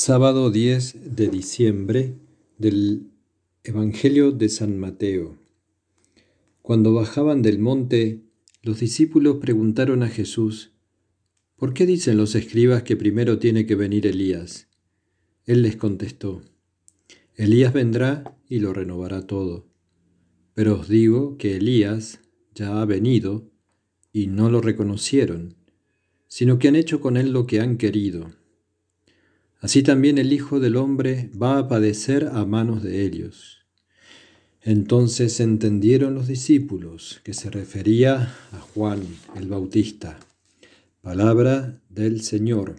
Sábado 10 de diciembre del Evangelio de San Mateo. Cuando bajaban del monte, los discípulos preguntaron a Jesús, ¿por qué dicen los escribas que primero tiene que venir Elías? Él les contestó, Elías vendrá y lo renovará todo. Pero os digo que Elías ya ha venido y no lo reconocieron, sino que han hecho con él lo que han querido Así también el Hijo del Hombre va a padecer a manos de ellos. Entonces entendieron los discípulos que se refería a Juan el Bautista. Palabra del Señor.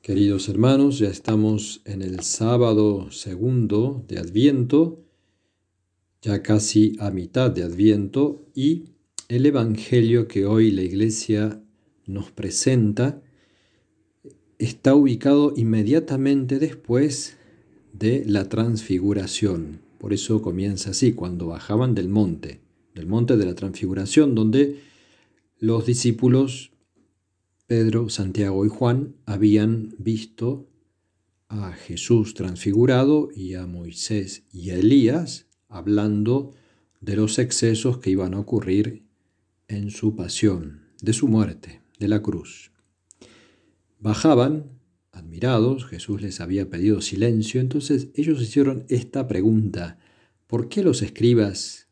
Queridos hermanos, ya estamos en el sábado segundo de Adviento, ya casi a mitad de Adviento, y el Evangelio que hoy la Iglesia nos presenta está ubicado inmediatamente después de la transfiguración. Por eso comienza así, cuando bajaban del monte, del monte de la transfiguración, donde los discípulos Pedro, Santiago y Juan habían visto a Jesús transfigurado y a Moisés y a Elías hablando de los excesos que iban a ocurrir en su pasión, de su muerte, de la cruz. Bajaban, admirados, Jesús les había pedido silencio, entonces ellos hicieron esta pregunta, ¿por qué los escribas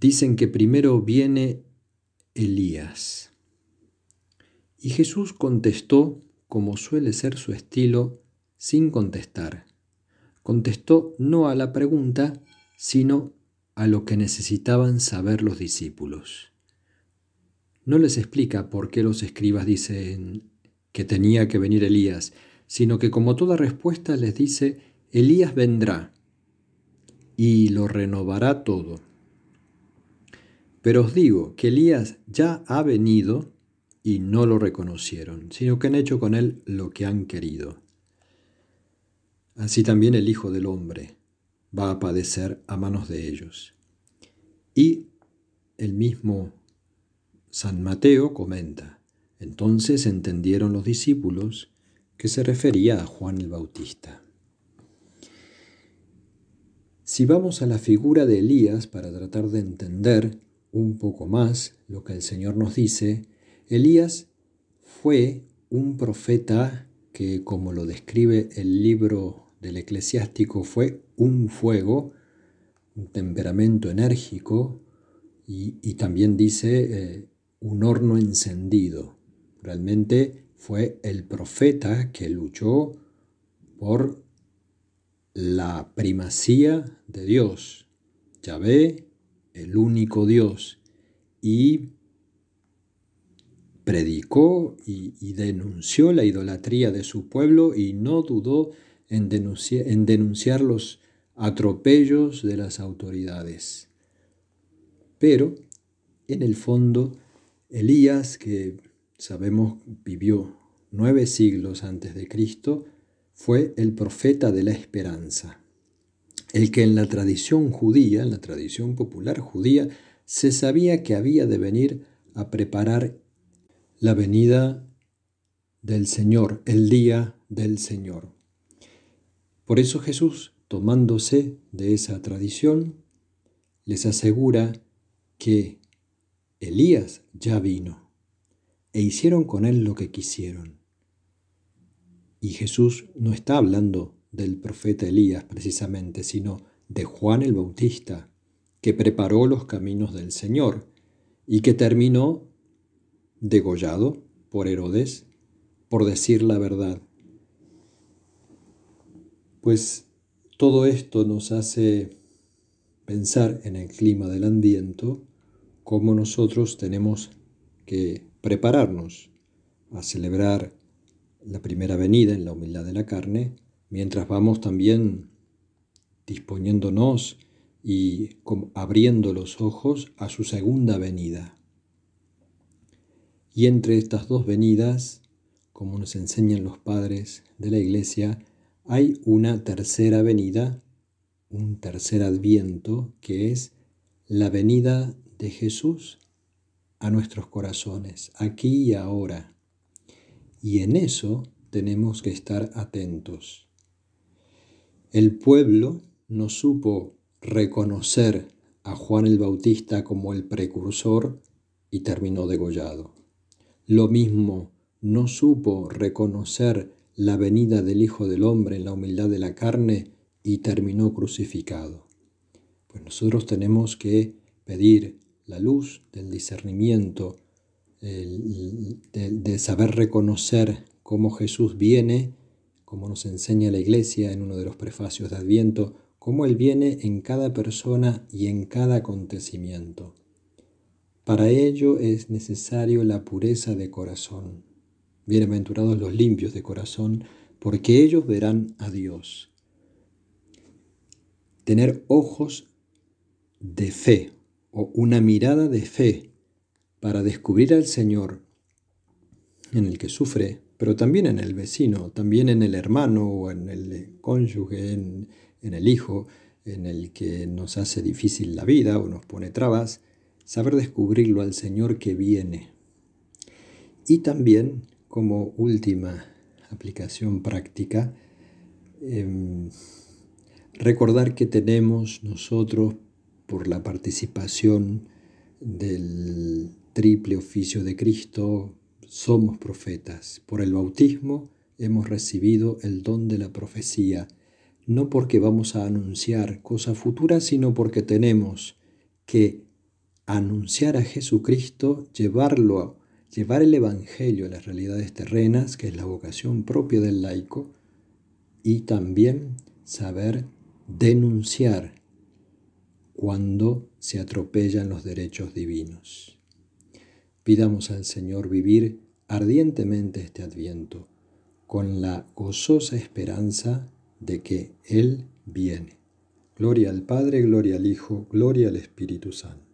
dicen que primero viene Elías? Y Jesús contestó, como suele ser su estilo, sin contestar. Contestó no a la pregunta, sino a lo que necesitaban saber los discípulos no les explica por qué los escribas dicen que tenía que venir Elías, sino que como toda respuesta les dice, Elías vendrá y lo renovará todo. Pero os digo que Elías ya ha venido y no lo reconocieron, sino que han hecho con él lo que han querido. Así también el Hijo del Hombre va a padecer a manos de ellos. Y el mismo San Mateo comenta, entonces entendieron los discípulos que se refería a Juan el Bautista. Si vamos a la figura de Elías para tratar de entender un poco más lo que el Señor nos dice, Elías fue un profeta que, como lo describe el libro del eclesiástico, fue un fuego, un temperamento enérgico, y, también dice eh, un horno encendido. Realmente fue el profeta que luchó por la primacía de Dios, Yahvé, el único Dios, y predicó y, denunció la idolatría de su pueblo y no dudó en denunciar los atropellos de las autoridades. Pero, en el fondo, Elías, que sabemos vivió nueve siglos antes de Cristo, fue el profeta de la esperanza, el que en la tradición judía, en la tradición popular judía, se sabía que había de venir a preparar la venida del Señor, el día del Señor. Por eso Jesús, tomándose de esa tradición, les asegura que Elías ya vino, e hicieron con él lo que quisieron. Y Jesús no está hablando del profeta Elías precisamente, sino de Juan el Bautista, que preparó los caminos del Señor y que terminó degollado por Herodes por decir la verdad. Pues todo esto nos hace pensar en el clima del ambiente cómo nosotros tenemos que prepararnos a celebrar la primera venida en la humildad de la carne, mientras vamos también disponiéndonos y abriendo los ojos a su segunda venida. Y entre estas dos venidas, como nos enseñan los padres de la Iglesia, hay una tercera venida, un tercer adviento, que es la venida de Jesús a nuestros corazones, aquí y ahora. Y en eso tenemos que estar atentos. El pueblo no supo reconocer a Juan el Bautista como el precursor y terminó degollado. Lo mismo no supo reconocer la venida del Hijo del Hombre en la humildad de la carne y terminó crucificado. Pues nosotros tenemos que pedir la luz del discernimiento, de, saber reconocer cómo Jesús viene, como nos enseña la Iglesia en uno de los prefacios de Adviento, cómo Él viene en cada persona y en cada acontecimiento. Para ello es necesario la pureza de corazón. Bienaventurados los limpios de corazón, porque ellos verán a Dios. Tener ojos de fe o una mirada de fe para descubrir al Señor en el que sufre, pero también en el vecino, también en el hermano o en el cónyuge, en, en el hijo, en el que nos hace difícil la vida o nos pone trabas, saber descubrirlo al Señor que viene. Y también, como última aplicación práctica, em, recordar que tenemos nosotros, por la participación del triple oficio de Cristo, somos profetas. Por el bautismo hemos recibido el don de la profecía no porque vamos a anunciar cosas futuras, sino porque tenemos que anunciar a Jesucristo, llevarlo, llevar el Evangelio a las realidades terrenas, que es la vocación propia del laico, y también saber denunciar cuando se atropellan los derechos divinos. Pidamos al Señor vivir ardientemente este adviento con la gozosa esperanza de que Él viene. Gloria al Padre, gloria al Hijo, gloria al Espíritu Santo.